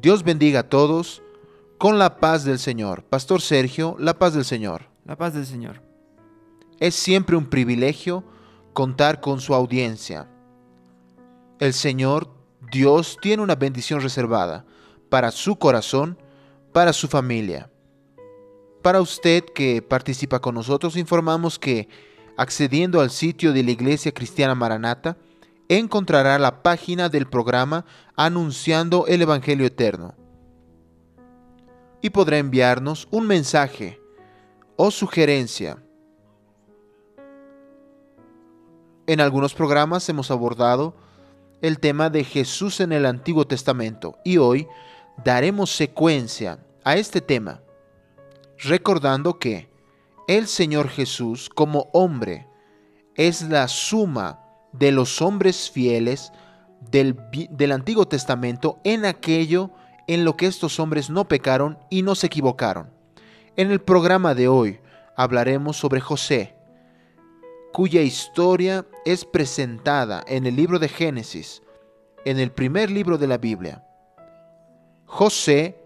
Dios bendiga a todos con la paz del Señor. Pastor Sergio, la paz del Señor. La paz del Señor. Es siempre un privilegio contar con su audiencia. El Señor, Dios, tiene una bendición reservada para su corazón, para su familia. Para usted que participa con nosotros, informamos que accediendo al sitio de la Iglesia Cristiana Maranata, encontrará la página del programa anunciando el Evangelio Eterno. Y podrá enviarnos un mensaje o sugerencia. En algunos programas hemos abordado el tema de Jesús en el Antiguo Testamento y hoy daremos secuencia a este tema, recordando que el Señor Jesús como hombre es la suma de los hombres fieles del, del, Antiguo Testamento en aquello en lo que estos hombres no pecaron y no se equivocaron. En el programa de hoy hablaremos sobre José, cuya historia es presentada en el libro de Génesis, en el primer libro de la Biblia. José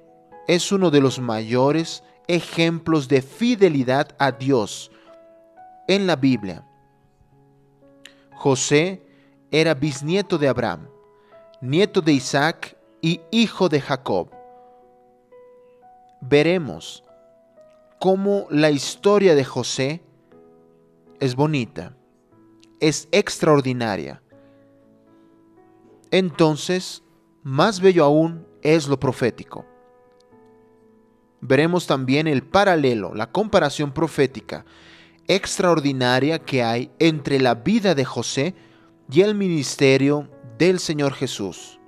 es uno de los mayores ejemplos de fidelidad a Dios en la Biblia. José era bisnieto de Abraham, nieto de Isaac y hijo de Jacob. Veremos cómo la historia de José es bonita, es extraordinaria. Entonces, más bello aún es lo profético. Veremos también el paralelo, la comparación profética extraordinaria que hay entre la vida de José y el ministerio del Señor Jesús.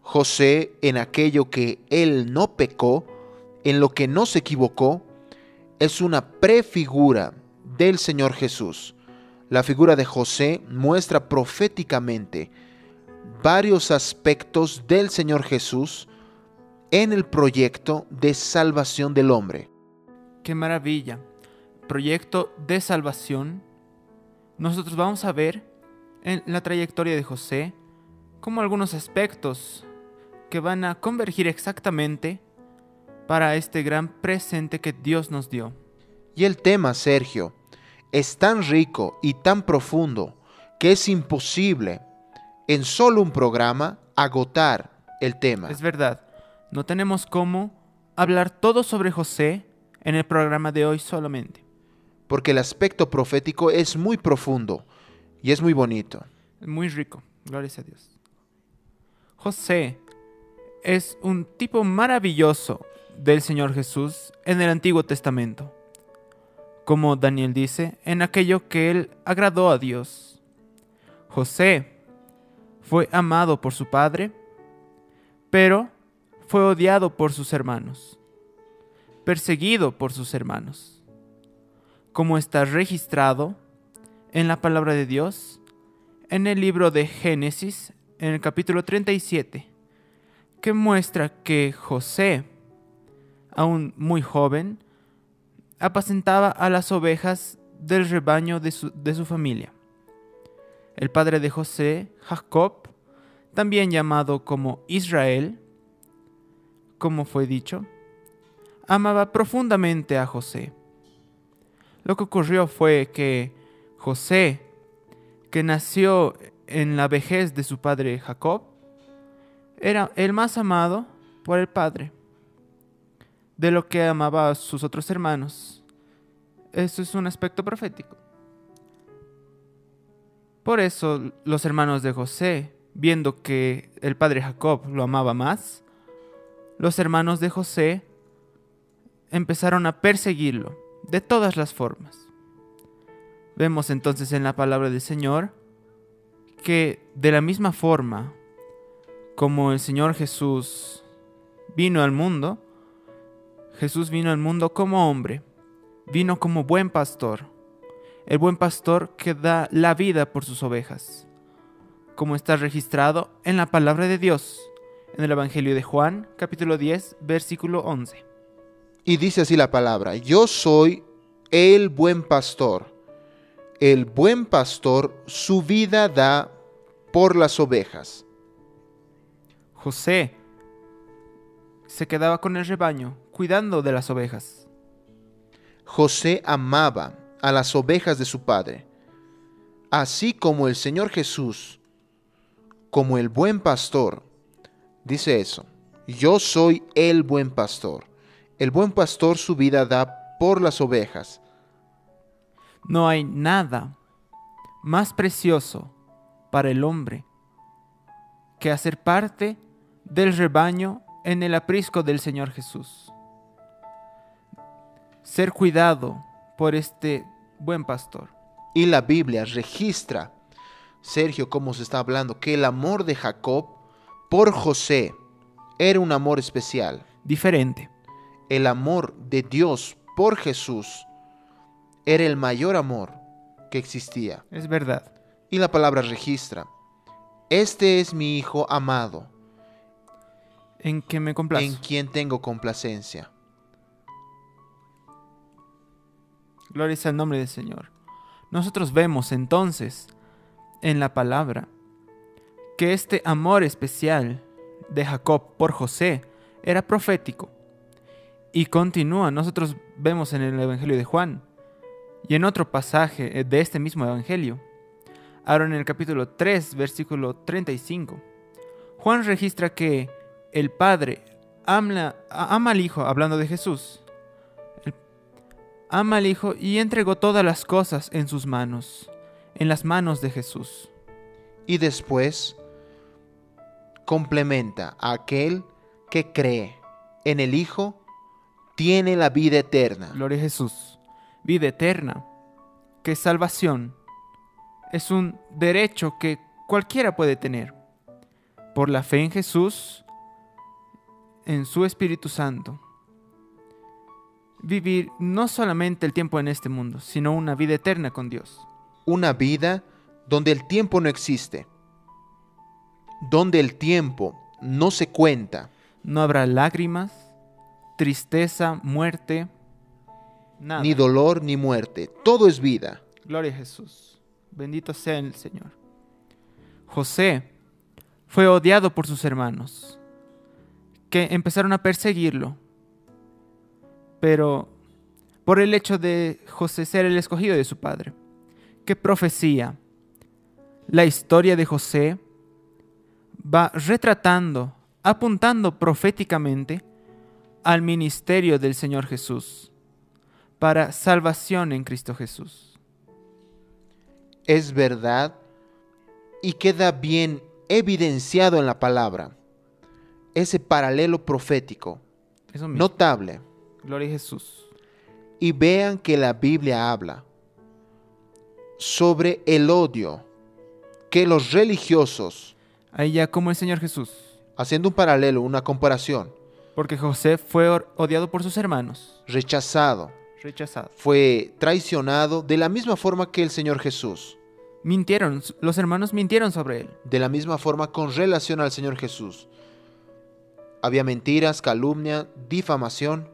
José en aquello que él no pecó, en lo que no se equivocó, es una prefigura del Señor Jesús. La figura de José muestra proféticamente varios aspectos del Señor Jesús en el proyecto de salvación del hombre. ¡Qué maravilla! Proyecto de salvación, nosotros vamos a ver en la trayectoria de José como algunos aspectos que van a convergir exactamente para este gran presente que Dios nos dio. Y el tema, Sergio, es tan rico y tan profundo que es imposible en solo un programa agotar el tema. Es verdad, no tenemos cómo hablar todo sobre José en el programa de hoy solamente porque el aspecto profético es muy profundo y es muy bonito. Muy rico, gracias a Dios. José es un tipo maravilloso del Señor Jesús en el Antiguo Testamento. Como Daniel dice, en aquello que él agradó a Dios. José fue amado por su padre, pero fue odiado por sus hermanos, perseguido por sus hermanos como está registrado en la palabra de Dios en el libro de Génesis, en el capítulo 37, que muestra que José, aún muy joven, apacentaba a las ovejas del rebaño de su, de su familia. El padre de José, Jacob, también llamado como Israel, como fue dicho, amaba profundamente a José lo que ocurrió fue que José, que nació en la vejez de su padre Jacob, era el más amado por el padre de lo que amaba a sus otros hermanos. Eso es un aspecto profético. Por eso los hermanos de José, viendo que el padre Jacob lo amaba más, los hermanos de José empezaron a perseguirlo de todas las formas. Vemos entonces en la palabra del Señor que de la misma forma como el Señor Jesús vino al mundo, Jesús vino al mundo como hombre, vino como buen pastor, el buen pastor que da la vida por sus ovejas, como está registrado en la palabra de Dios, en el Evangelio de Juan, capítulo 10, versículo 11. Y dice así la palabra, yo soy el buen pastor. El buen pastor su vida da por las ovejas. José se quedaba con el rebaño, cuidando de las ovejas. José amaba a las ovejas de su padre, así como el Señor Jesús, como el buen pastor, dice eso, yo soy el buen pastor. El buen pastor su vida da por las ovejas. No hay nada más precioso para el hombre que hacer parte del rebaño en el aprisco del Señor Jesús. Ser cuidado por este buen pastor. Y la Biblia registra, Sergio, como se está hablando, que el amor de Jacob por José era un amor especial. Diferente. El amor de Dios por Jesús era el mayor amor que existía. Es verdad. Y la palabra registra, este es mi Hijo amado, En que me complazco. en quien tengo complacencia. Gloria sea el nombre del Señor. Nosotros vemos entonces en la palabra que este amor especial de Jacob por José era profético. Y continúa, nosotros vemos en el Evangelio de Juan y en otro pasaje de este mismo Evangelio. Ahora en el capítulo 3, versículo 35. Juan registra que el Padre ama, ama al Hijo, hablando de Jesús, ama al Hijo y entregó todas las cosas en sus manos, en las manos de Jesús. Y después complementa a aquel que cree en el Hijo, tiene la vida eterna. Gloria a Jesús. Vida eterna, que salvación es un derecho que cualquiera puede tener. Por la fe en Jesús, en su Espíritu Santo. Vivir no solamente el tiempo en este mundo, sino una vida eterna con Dios. Una vida donde el tiempo no existe, donde el tiempo no se cuenta, No habrá lágrimas, tristeza, muerte, nada. ni dolor ni muerte. Todo es vida. Gloria a Jesús. Bendito sea el Señor. José fue odiado por sus hermanos, que empezaron a perseguirlo. Pero por el hecho de José ser el escogido de su padre. ¿Qué profecía? La historia de José va retratando, apuntando proféticamente al ministerio del Señor Jesús para salvación en Cristo Jesús. Es verdad y queda bien evidenciado en la palabra. Ese paralelo profético, Eso mismo. notable. Gloria a Jesús. Y vean que la Biblia habla sobre el odio que los religiosos, Ahí ya como el Señor Jesús. haciendo un paralelo, una comparación, Porque José fue odiado por sus hermanos, rechazado, rechazado. fue traicionado de la misma forma que el Señor Jesús, Mintieron, los hermanos mintieron sobre él. de la misma forma con relación al Señor Jesús. Había mentiras, calumnia, difamación.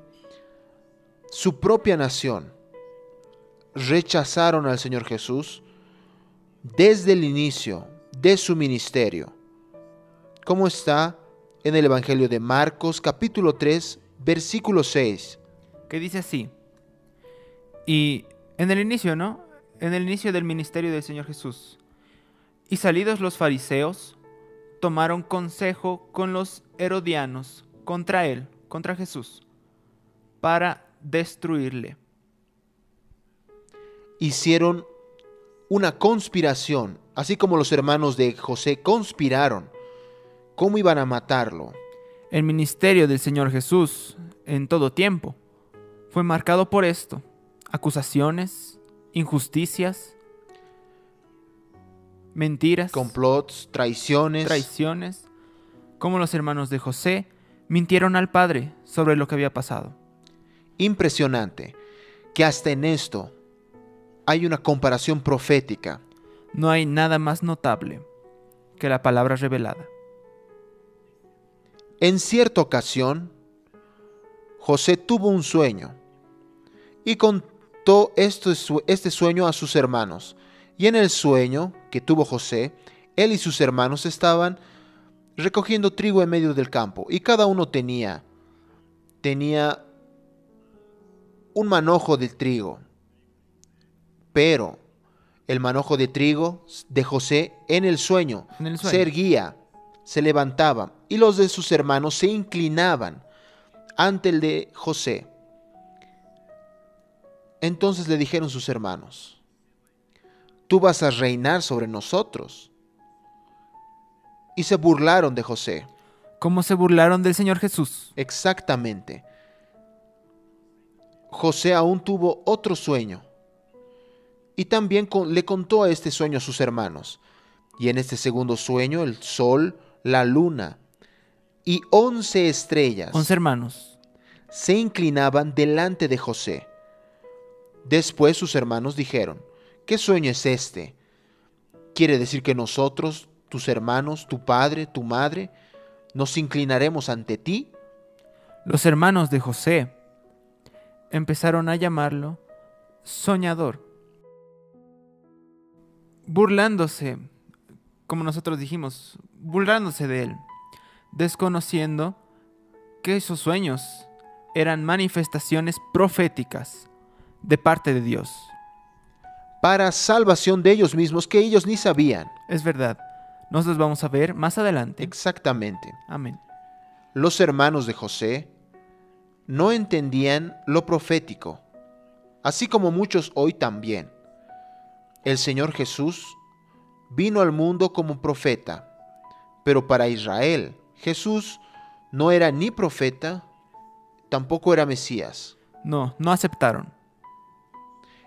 Su propia nación rechazaron al Señor Jesús desde el inicio de su ministerio. Como está en el Evangelio de Marcos capítulo 3 versículo 6. Que dice así. Y en el inicio, ¿no? En el inicio del ministerio del Señor Jesús. Y salidos los fariseos, tomaron consejo con los herodianos contra él, contra Jesús, para destruirle. hicieron una conspiración, así como los hermanos de José conspiraron. ¿Cómo iban a matarlo? El ministerio del Señor Jesús, en todo tiempo, fue marcado por esto. Acusaciones, injusticias, mentiras, Complots, traiciones. traiciones, como los hermanos de José mintieron al Padre sobre lo que había pasado. Impresionante que hasta en esto hay una comparación profética. No hay nada más notable que la palabra revelada. En cierta ocasión, José tuvo un sueño y contó este, sue- sueño a sus hermanos. Y en el sueño que tuvo José, él y sus hermanos estaban recogiendo trigo en medio del campo y cada uno tenía tenía un manojo de trigo, pero el manojo de trigo de José en el sueño, En el se sueño. erguía, se levantaba, y los de sus hermanos se inclinaban ante el de José. Entonces le dijeron sus hermanos, tú vas a reinar sobre nosotros. Y se burlaron de José. ¿Cómo se burlaron del Señor Jesús? Exactamente. José aún tuvo otro sueño. Y también con- le contó a este sueño a sus hermanos. Y en este segundo sueño el sol, la luna y once estrellas Once hermanos. se inclinaban delante de José. Después sus hermanos dijeron, ¿qué sueño es este? ¿Quiere decir que nosotros, tus hermanos, tu padre, tu madre, nos inclinaremos ante ti? Los hermanos de José empezaron a llamarlo soñador, burlándose, como nosotros dijimos, burlándose de él, desconociendo que sus sueños eran manifestaciones proféticas de parte de Dios. Para salvación de ellos mismos que ellos ni sabían. Es verdad, nos los vamos a ver más adelante. Exactamente. Amén. Los hermanos de José no entendían lo profético, así como muchos hoy también. El Señor Jesús vino al mundo como profeta, pero para Israel Jesús no era ni profeta, tampoco era Mesías. No, no aceptaron.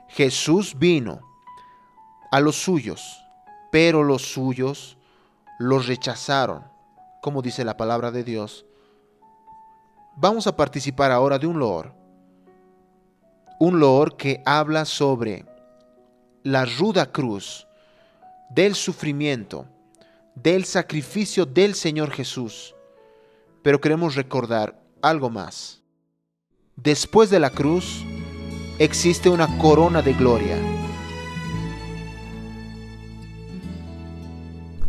Jesús vino a los suyos, pero los suyos los rechazaron, como dice la palabra de Dios. Vamos a participar ahora de un loor. Un loor que habla sobre la ruda cruz, del sufrimiento, del sacrificio del Señor Jesús. Pero queremos recordar algo más. Después de la cruz existe una corona de gloria.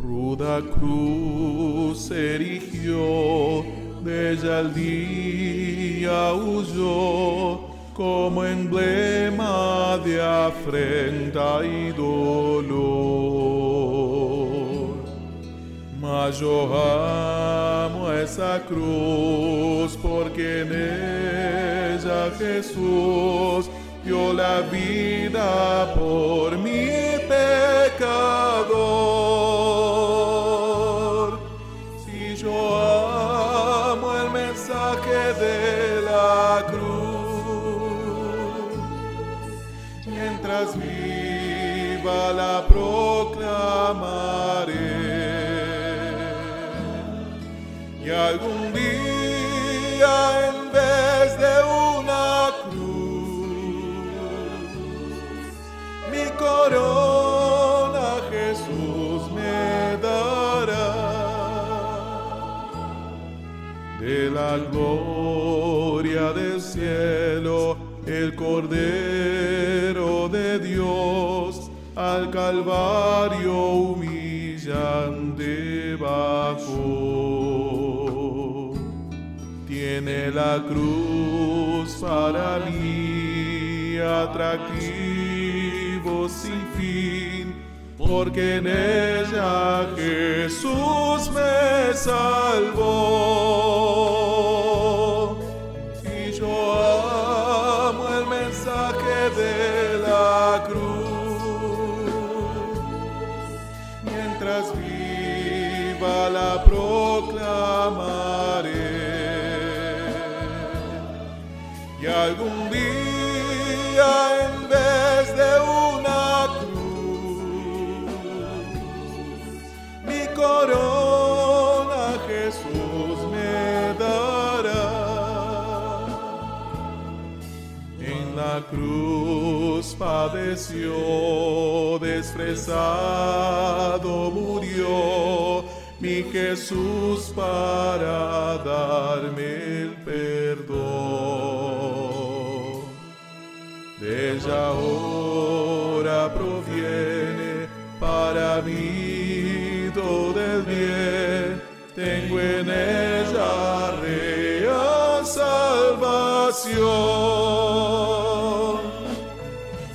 Ruda cruz erigió, de ella el día huyó, como emblema de afrenta y dolor. Yo esa cruz, porque en ella Jesús dio la vida por mi pecador. Si yo amo el mensaje de la cruz, mientras viva la proclamaré. Algún día en vez de una cruz, mi corona Jesús me dará de la gloria del cielo, el Cordero de Dios al Calvario humillante bajó. La cruz para mí atractivo sin fin, porque en ella Jesús me salvó. Algún día en vez de una cruz, mi corona Jesús me dará. En la cruz padeció, desprezado murió, mi Jesús para darme el ella ahora proviene para mí todo el bien. Tengo en ella real salvación.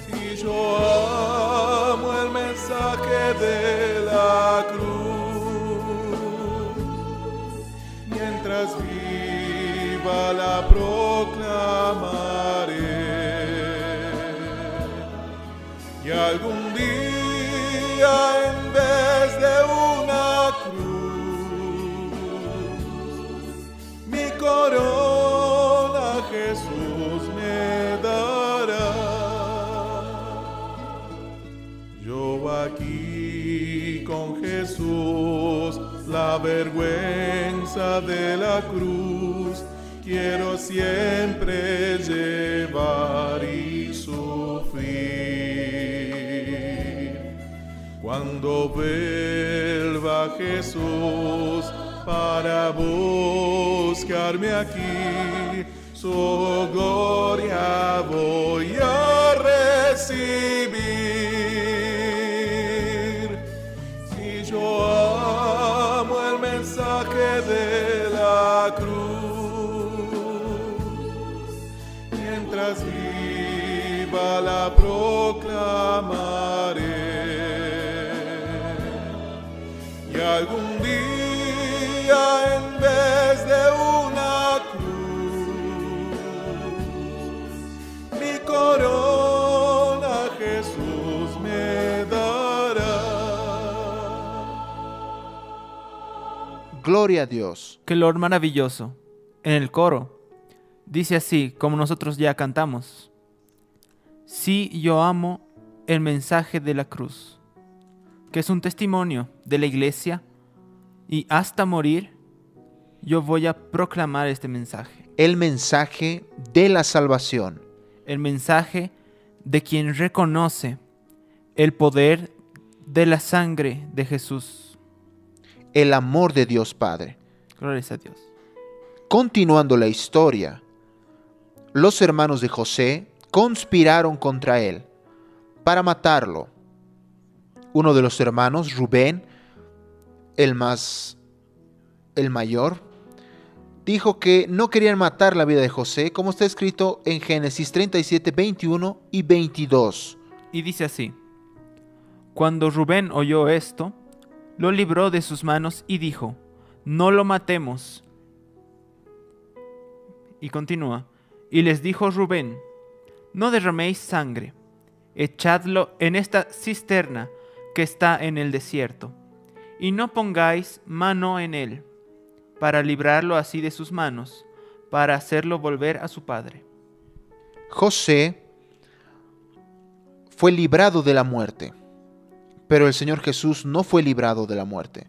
Si yo amo el mensaje de la cruz, mientras viva la proclamaré. Algún día en vez de una cruz, mi corona Jesús me dará. Yo aquí con Jesús, la vergüenza de la cruz, quiero siempre llevar Cuando vuelva Jesús para buscarme aquí, su gloria voy a recibir. Gloria a Dios. Qué Lord maravilloso. En el coro dice así, como nosotros ya cantamos. Sí, yo amo el mensaje de la cruz, que es un testimonio de la iglesia, y hasta morir yo voy a proclamar este mensaje. El mensaje de la salvación. El mensaje de quien reconoce el poder de la sangre de Jesús. El amor de Dios Padre. Gloria a Dios. Continuando la historia, los hermanos de José conspiraron contra él para matarlo. Uno de los hermanos, Rubén, el más el mayor, dijo que no querían matar la vida de José, como está escrito en Génesis 37, 21 y 22. Y dice así, cuando Rubén oyó esto, lo libró de sus manos y dijo, no lo matemos. Y continúa, y les dijo Rubén, no derraméis sangre, echadlo en esta cisterna que está en el desierto, y no pongáis mano en él, para librarlo así de sus manos, para hacerlo volver a su padre. José fue librado de la muerte, pero el Señor Jesús no fue librado de la muerte.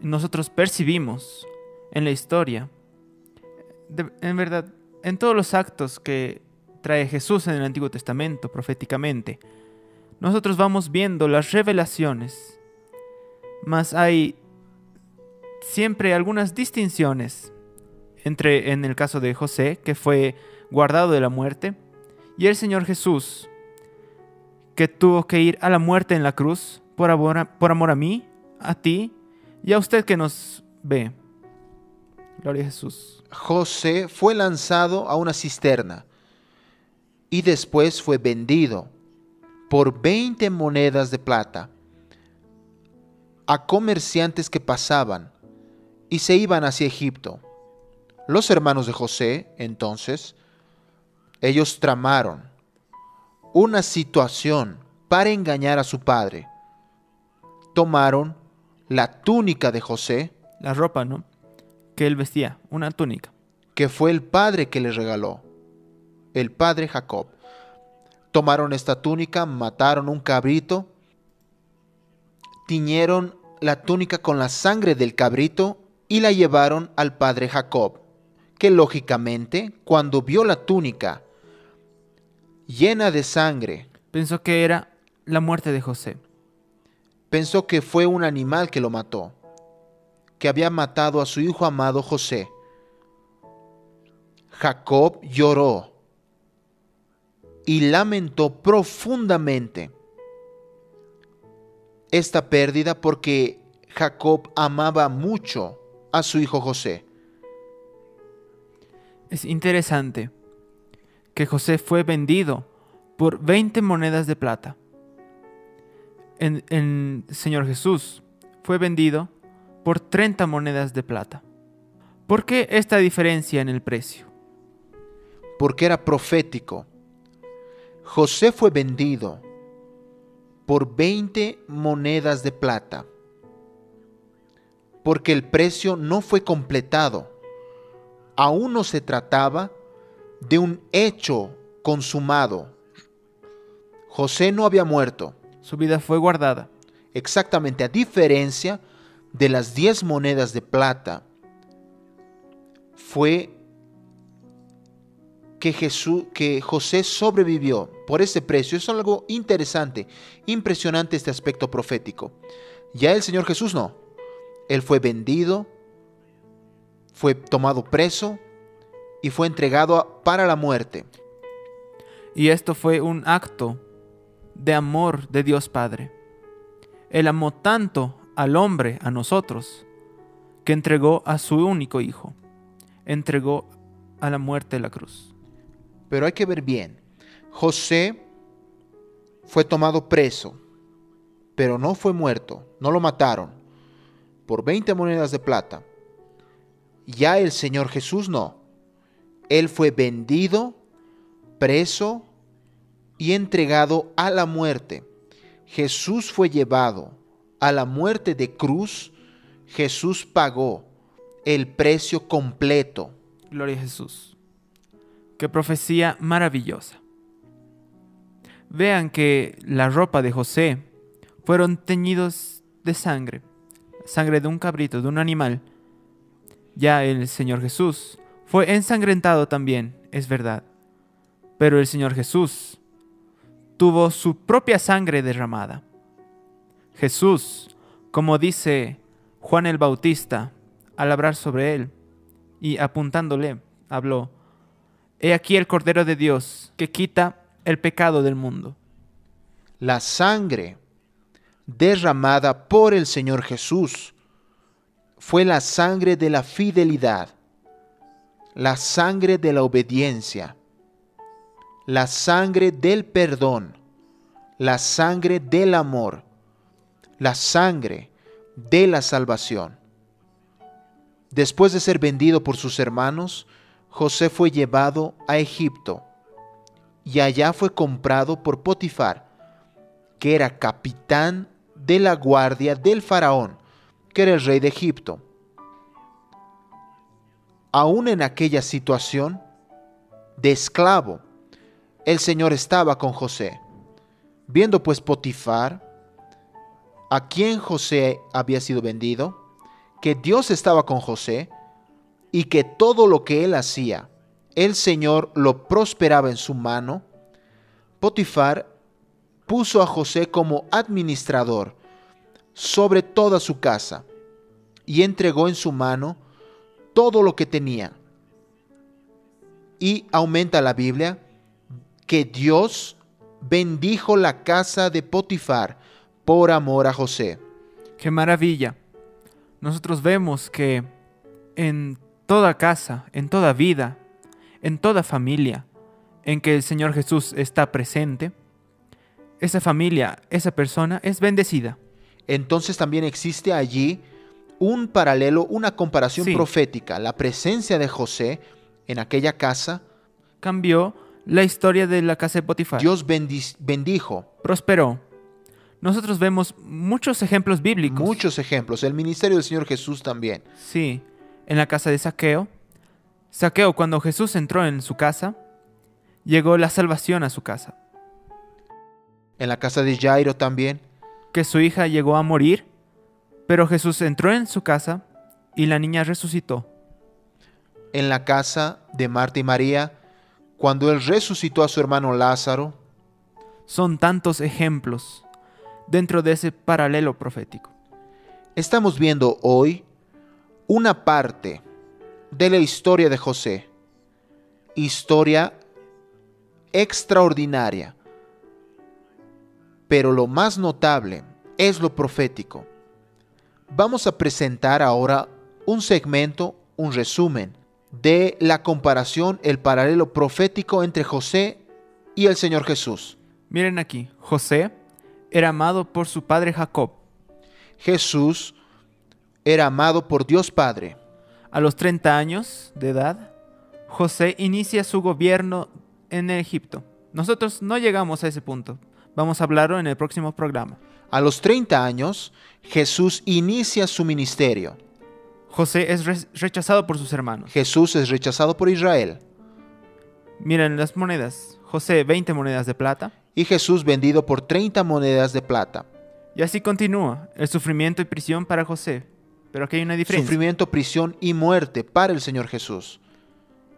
Nosotros percibimos en la historia, en verdad, en todos los actos que trae Jesús en el Antiguo Testamento proféticamente, nosotros vamos viendo las revelaciones, mas hay siempre algunas distinciones entre, en el caso de José, que fue guardado de la muerte, y el Señor Jesús, que tuvo que ir a la muerte en la cruz por amor a, por amor a mí, a ti y a usted que nos ve. Gloria a Jesús. José fue lanzado a una cisterna y después fue vendido por 20 monedas de plata a comerciantes que pasaban y se iban hacia Egipto. Los hermanos de José, entonces, ellos tramaron una situación para engañar a su padre. Tomaron la túnica de José, La ropa, ¿no? Que él vestía, una túnica. que fue el padre que le regaló, el padre Jacob. Tomaron esta túnica, mataron un cabrito, tiñeron la túnica con la sangre del cabrito y la llevaron al padre Jacob, que lógicamente, cuando vio la túnica llena de sangre, Pensó que era la muerte de José. pensó que fue un animal que lo mató, que había matado a su hijo amado José. Jacob lloró y lamentó profundamente esta pérdida porque Jacob amaba mucho a su hijo José. Es interesante que José fue vendido por 20 monedas de plata. En, Señor Jesús fue vendido por 30 monedas de plata. ¿Por qué esta diferencia en el precio? Porque era profético. José fue vendido por 20 monedas de plata. Porque el precio no fue completado. Aún no se trataba de un hecho consumado. José no había muerto. Su vida fue guardada. Exactamente, a diferencia de las 10 monedas de plata, fue que, Jesús, que José sobrevivió por ese precio. Es algo interesante, impresionante este aspecto profético. Ya el Señor Jesús no. Él fue vendido, fue tomado preso y fue entregado para la muerte. Y esto fue un acto de amor de Dios Padre. Él amó tanto al hombre, a nosotros, que entregó a su único hijo, entregó a la muerte de la cruz. Pero hay que ver bien. José fue tomado preso, pero no fue muerto, no lo mataron, por 20 monedas de plata. Ya el Señor Jesús no. Él fue vendido, preso y entregado a la muerte. Jesús fue llevado a la muerte de cruz. Jesús pagó el precio completo. Gloria a Jesús. Qué profecía maravillosa. Vean que la ropa de José fueron teñidos de sangre, sangre de un cabrito, de un animal. Ya el Señor Jesús fue ensangrentado también, es verdad. Pero el Señor Jesús tuvo su propia sangre derramada. Jesús, como dice Juan el Bautista al hablar sobre él y apuntándole, habló, He aquí el Cordero de Dios que quita el pecado del mundo. La sangre derramada por el Señor Jesús fue la sangre de la fidelidad, la sangre de la obediencia, la sangre del perdón, la sangre del amor, la sangre de la salvación. Después de ser vendido por sus hermanos, José fue llevado a Egipto y allá fue comprado por Potifar, que era capitán de la guardia del faraón, que era el rey de Egipto. Aún en aquella situación de esclavo, el Señor estaba con José. Viendo pues Potifar, a quien José había sido vendido, que Dios estaba con José, y que todo lo que él hacía, el Señor lo prosperaba en su mano, Potifar puso a José como administrador sobre toda su casa y entregó en su mano todo lo que tenía. Y aumenta la Biblia que Dios bendijo la casa de Potifar por amor a José. Qué maravilla. Nosotros vemos que en toda casa, en toda vida, en toda familia en que el Señor Jesús está presente, esa familia, esa persona es bendecida. Entonces también existe allí un paralelo, una comparación profética. La presencia de José en aquella casa cambió la historia de la casa de Potifar. Dios bendijo. Prosperó. Nosotros vemos muchos ejemplos bíblicos. Muchos ejemplos. El ministerio del Señor Jesús también. Sí en la casa de Saqueo. Saqueo, cuando Jesús entró en su casa, llegó la salvación a su casa. En la casa de Jairo también. Que su hija llegó a morir, pero Jesús entró en su casa y la niña resucitó. En la casa de Marta y María, cuando Él resucitó a su hermano Lázaro. Son tantos ejemplos dentro de ese paralelo profético. Estamos viendo hoy una parte de la historia de José. Historia extraordinaria. Pero lo más notable es lo profético. Vamos a presentar ahora un segmento, un resumen de la comparación, el paralelo profético entre José y el Señor Jesús. Miren aquí, José era amado por su padre Jacob. Jesús era amado por Dios Padre. A los 30 años de edad, José inicia su gobierno en Egipto. Nosotros no llegamos a ese punto. Vamos a hablarlo en el próximo programa. A los 30 años, Jesús inicia su ministerio. José es re- rechazado por sus hermanos. Jesús es rechazado por Israel Miren las monedas. José, 20 monedas de plata. y Jesús vendido por 30 monedas de plata. Y así continúa el sufrimiento y prisión para José. Pero aquí hay una diferencia. Sufrimiento, prisión y muerte para el Señor Jesús.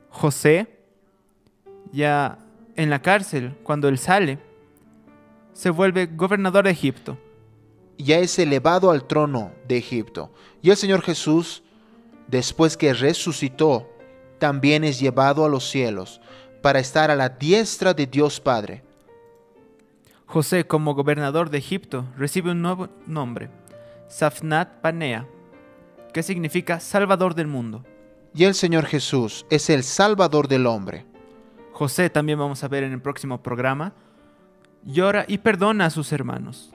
José, ya en la cárcel, cuando él sale, se vuelve gobernador de Egipto. Ya es elevado al trono de Egipto. Y el Señor Jesús, después que resucitó, también es llevado a los cielos para estar a la diestra de Dios Padre. José, como gobernador de Egipto, recibe un nuevo nombre, Safnat Panea, que significa Salvador del mundo. Y el Señor Jesús es el Salvador del hombre. José, también vamos a ver en el próximo programa, llora y perdona a sus hermanos.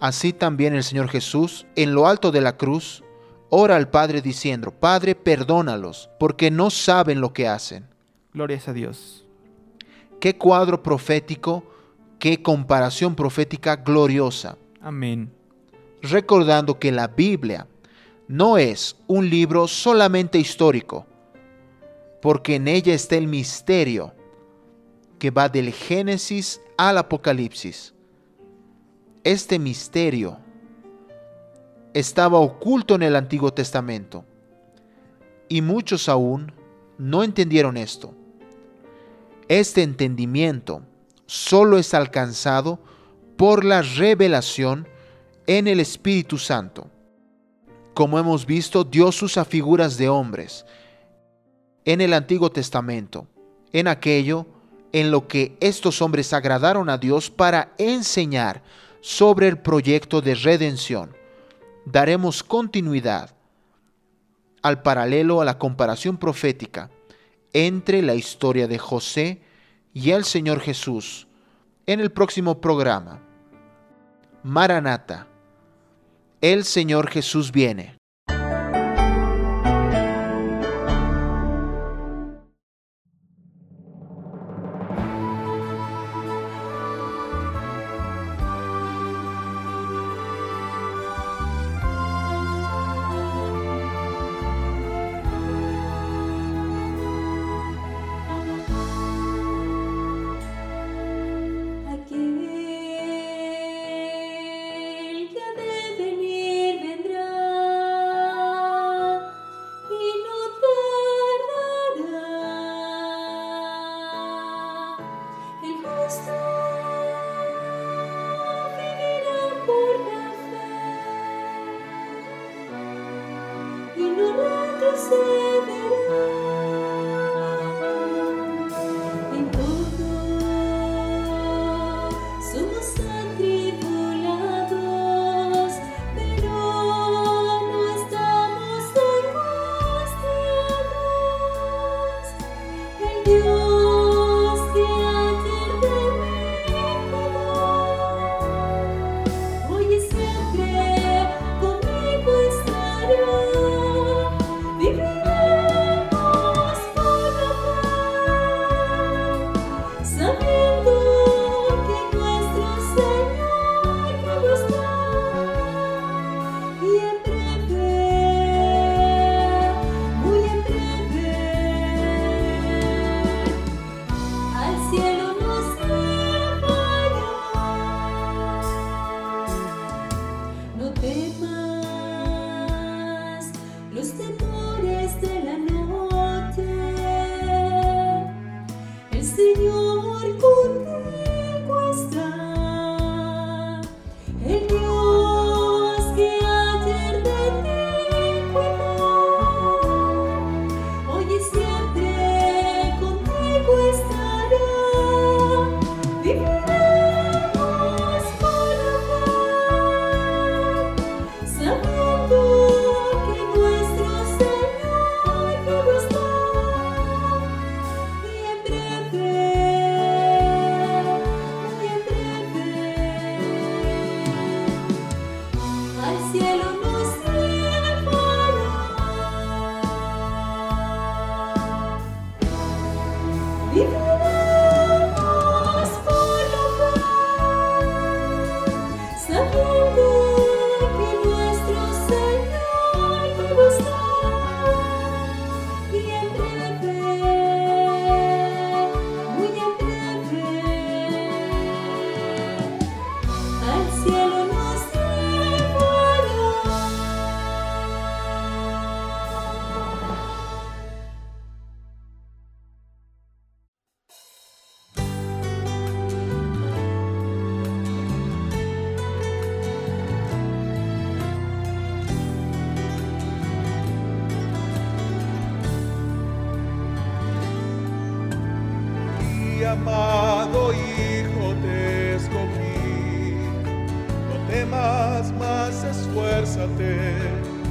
Así también el Señor Jesús, en lo alto de la cruz, ora al Padre diciendo, Padre, perdónalos, porque no saben lo que hacen. Glorias a Dios. Qué cuadro profético, qué comparación profética gloriosa, Amén. recordando que la Biblia no es un libro solamente histórico, porque en ella está el misterio que va del Génesis al Apocalipsis. Este misterio estaba oculto en el Antiguo Testamento y muchos aún no entendieron esto. Este entendimiento solo es alcanzado por la revelación en el Espíritu Santo. Como hemos visto, Dios usa figuras de hombres en el Antiguo Testamento, en aquello en lo que estos hombres agradaron a Dios para enseñar sobre el proyecto de redención. Daremos continuidad al paralelo a la comparación profética entre la historia de José y el Señor Jesús en el próximo programa. Maranata, el Señor Jesús viene. Hijo te escogí. No temas más, esfuérzate,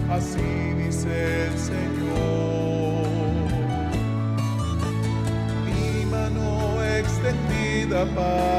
así dice el Señor. Mi mano extendida para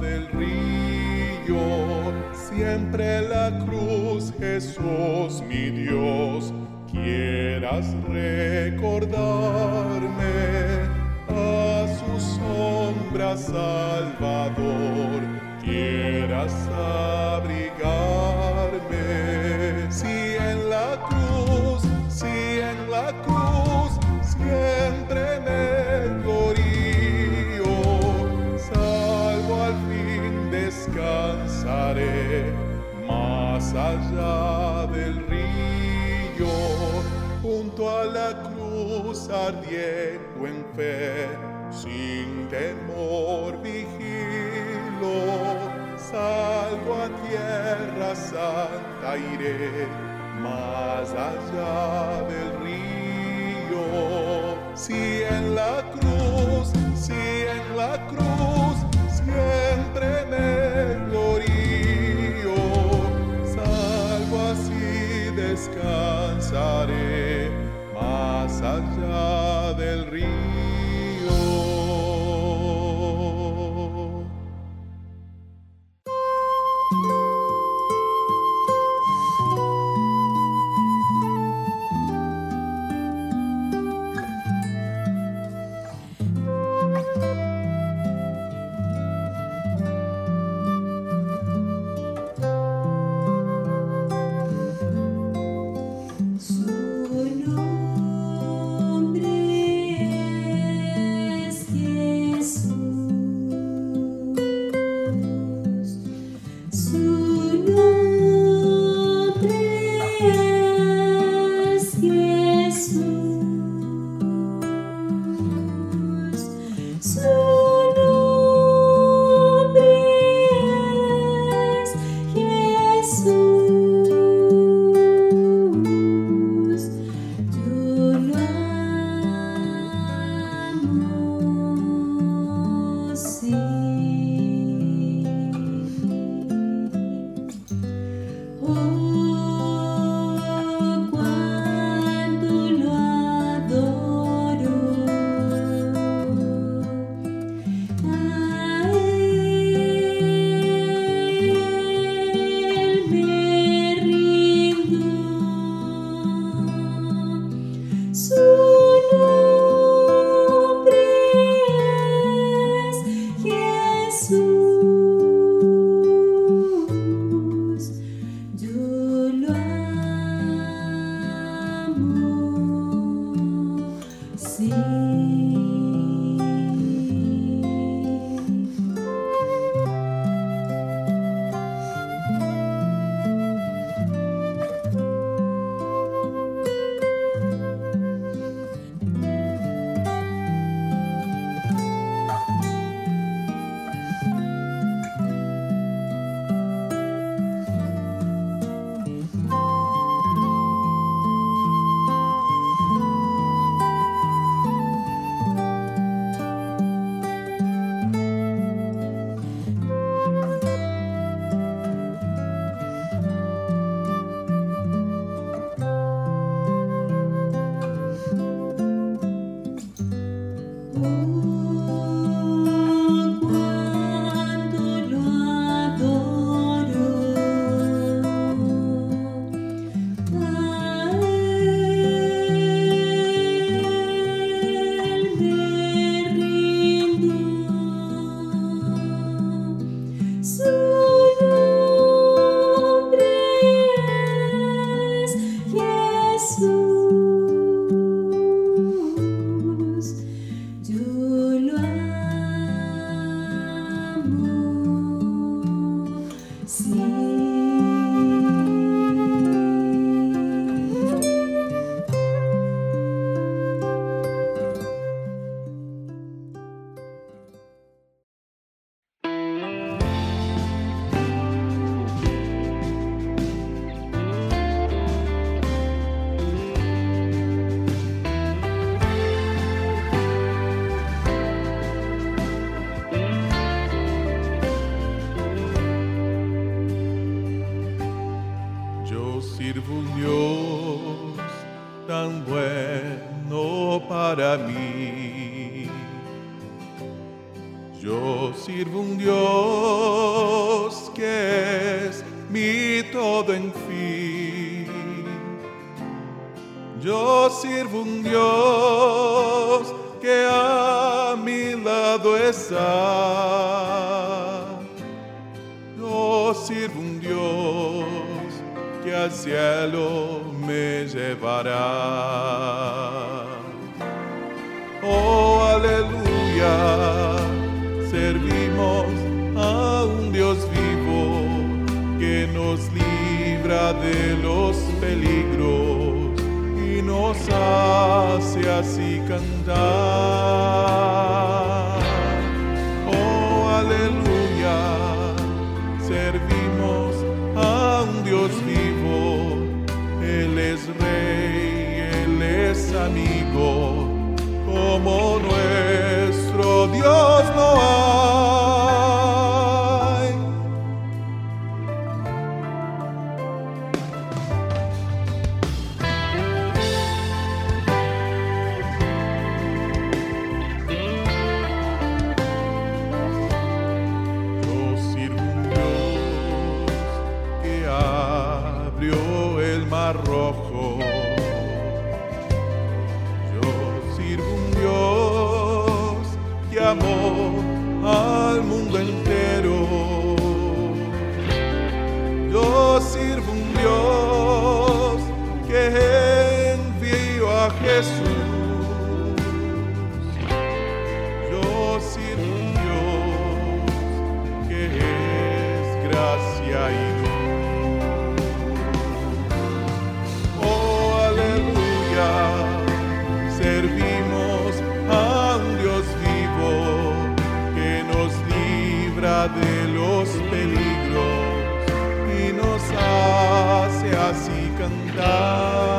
del río, siempre la cruz, Jesús mi Dios, quieras recordarme a su sombra, Salvador, quieras abrir allá del río, junto a la cruz ardiendo en fe, sin temor vigilo, salvo a tierra santa iré, más allá del río. Si en la cruz, si en la cruz, siempre me más No sirvo un Dios que al cielo me llevará. Oh, aleluya, servimos a un Dios vivo que nos libra de los peligros y nos hace así cantar. de los peligros y nos hace así cantar.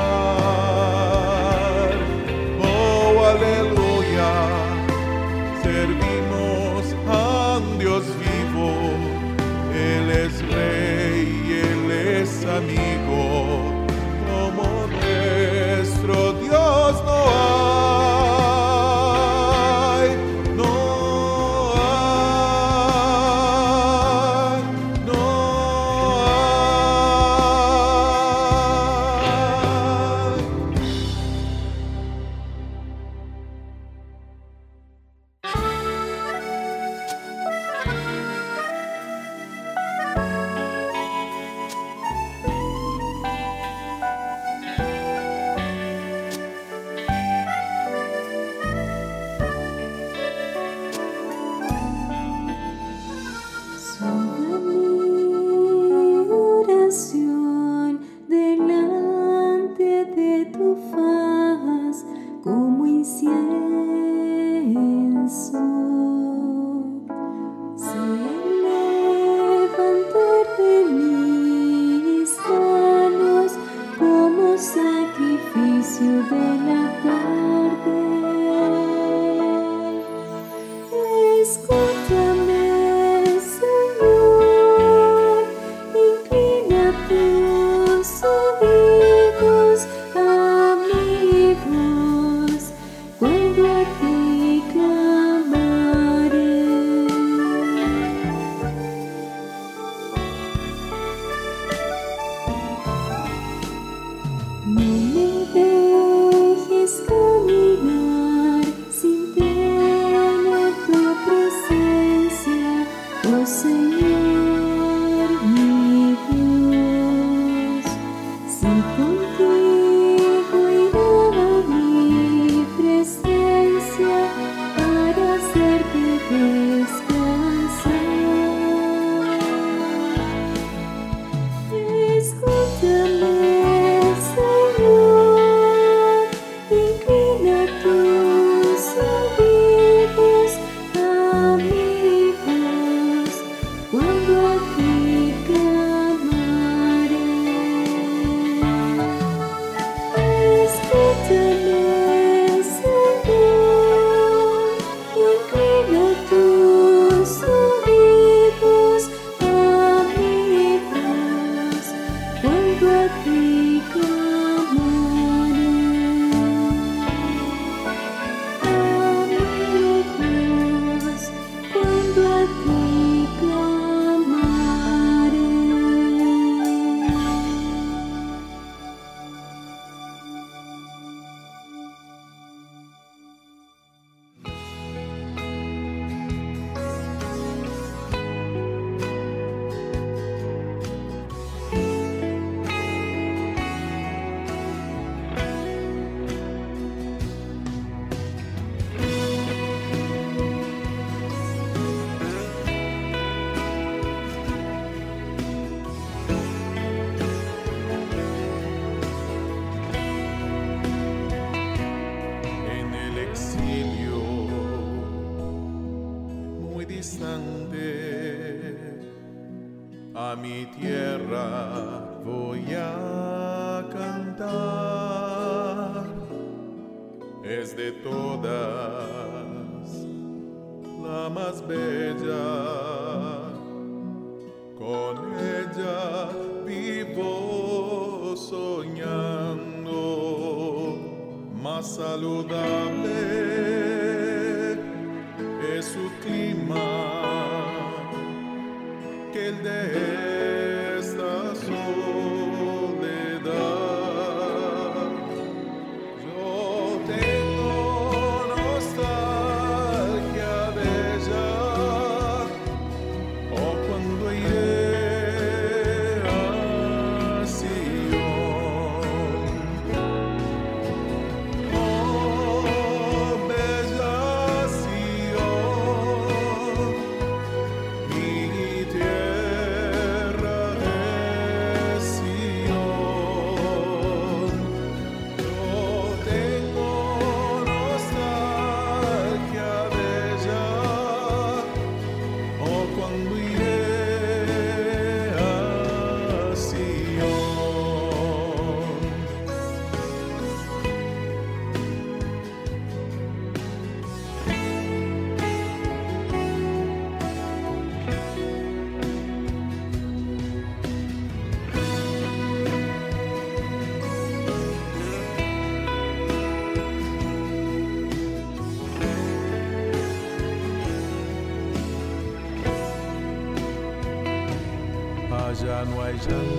Allá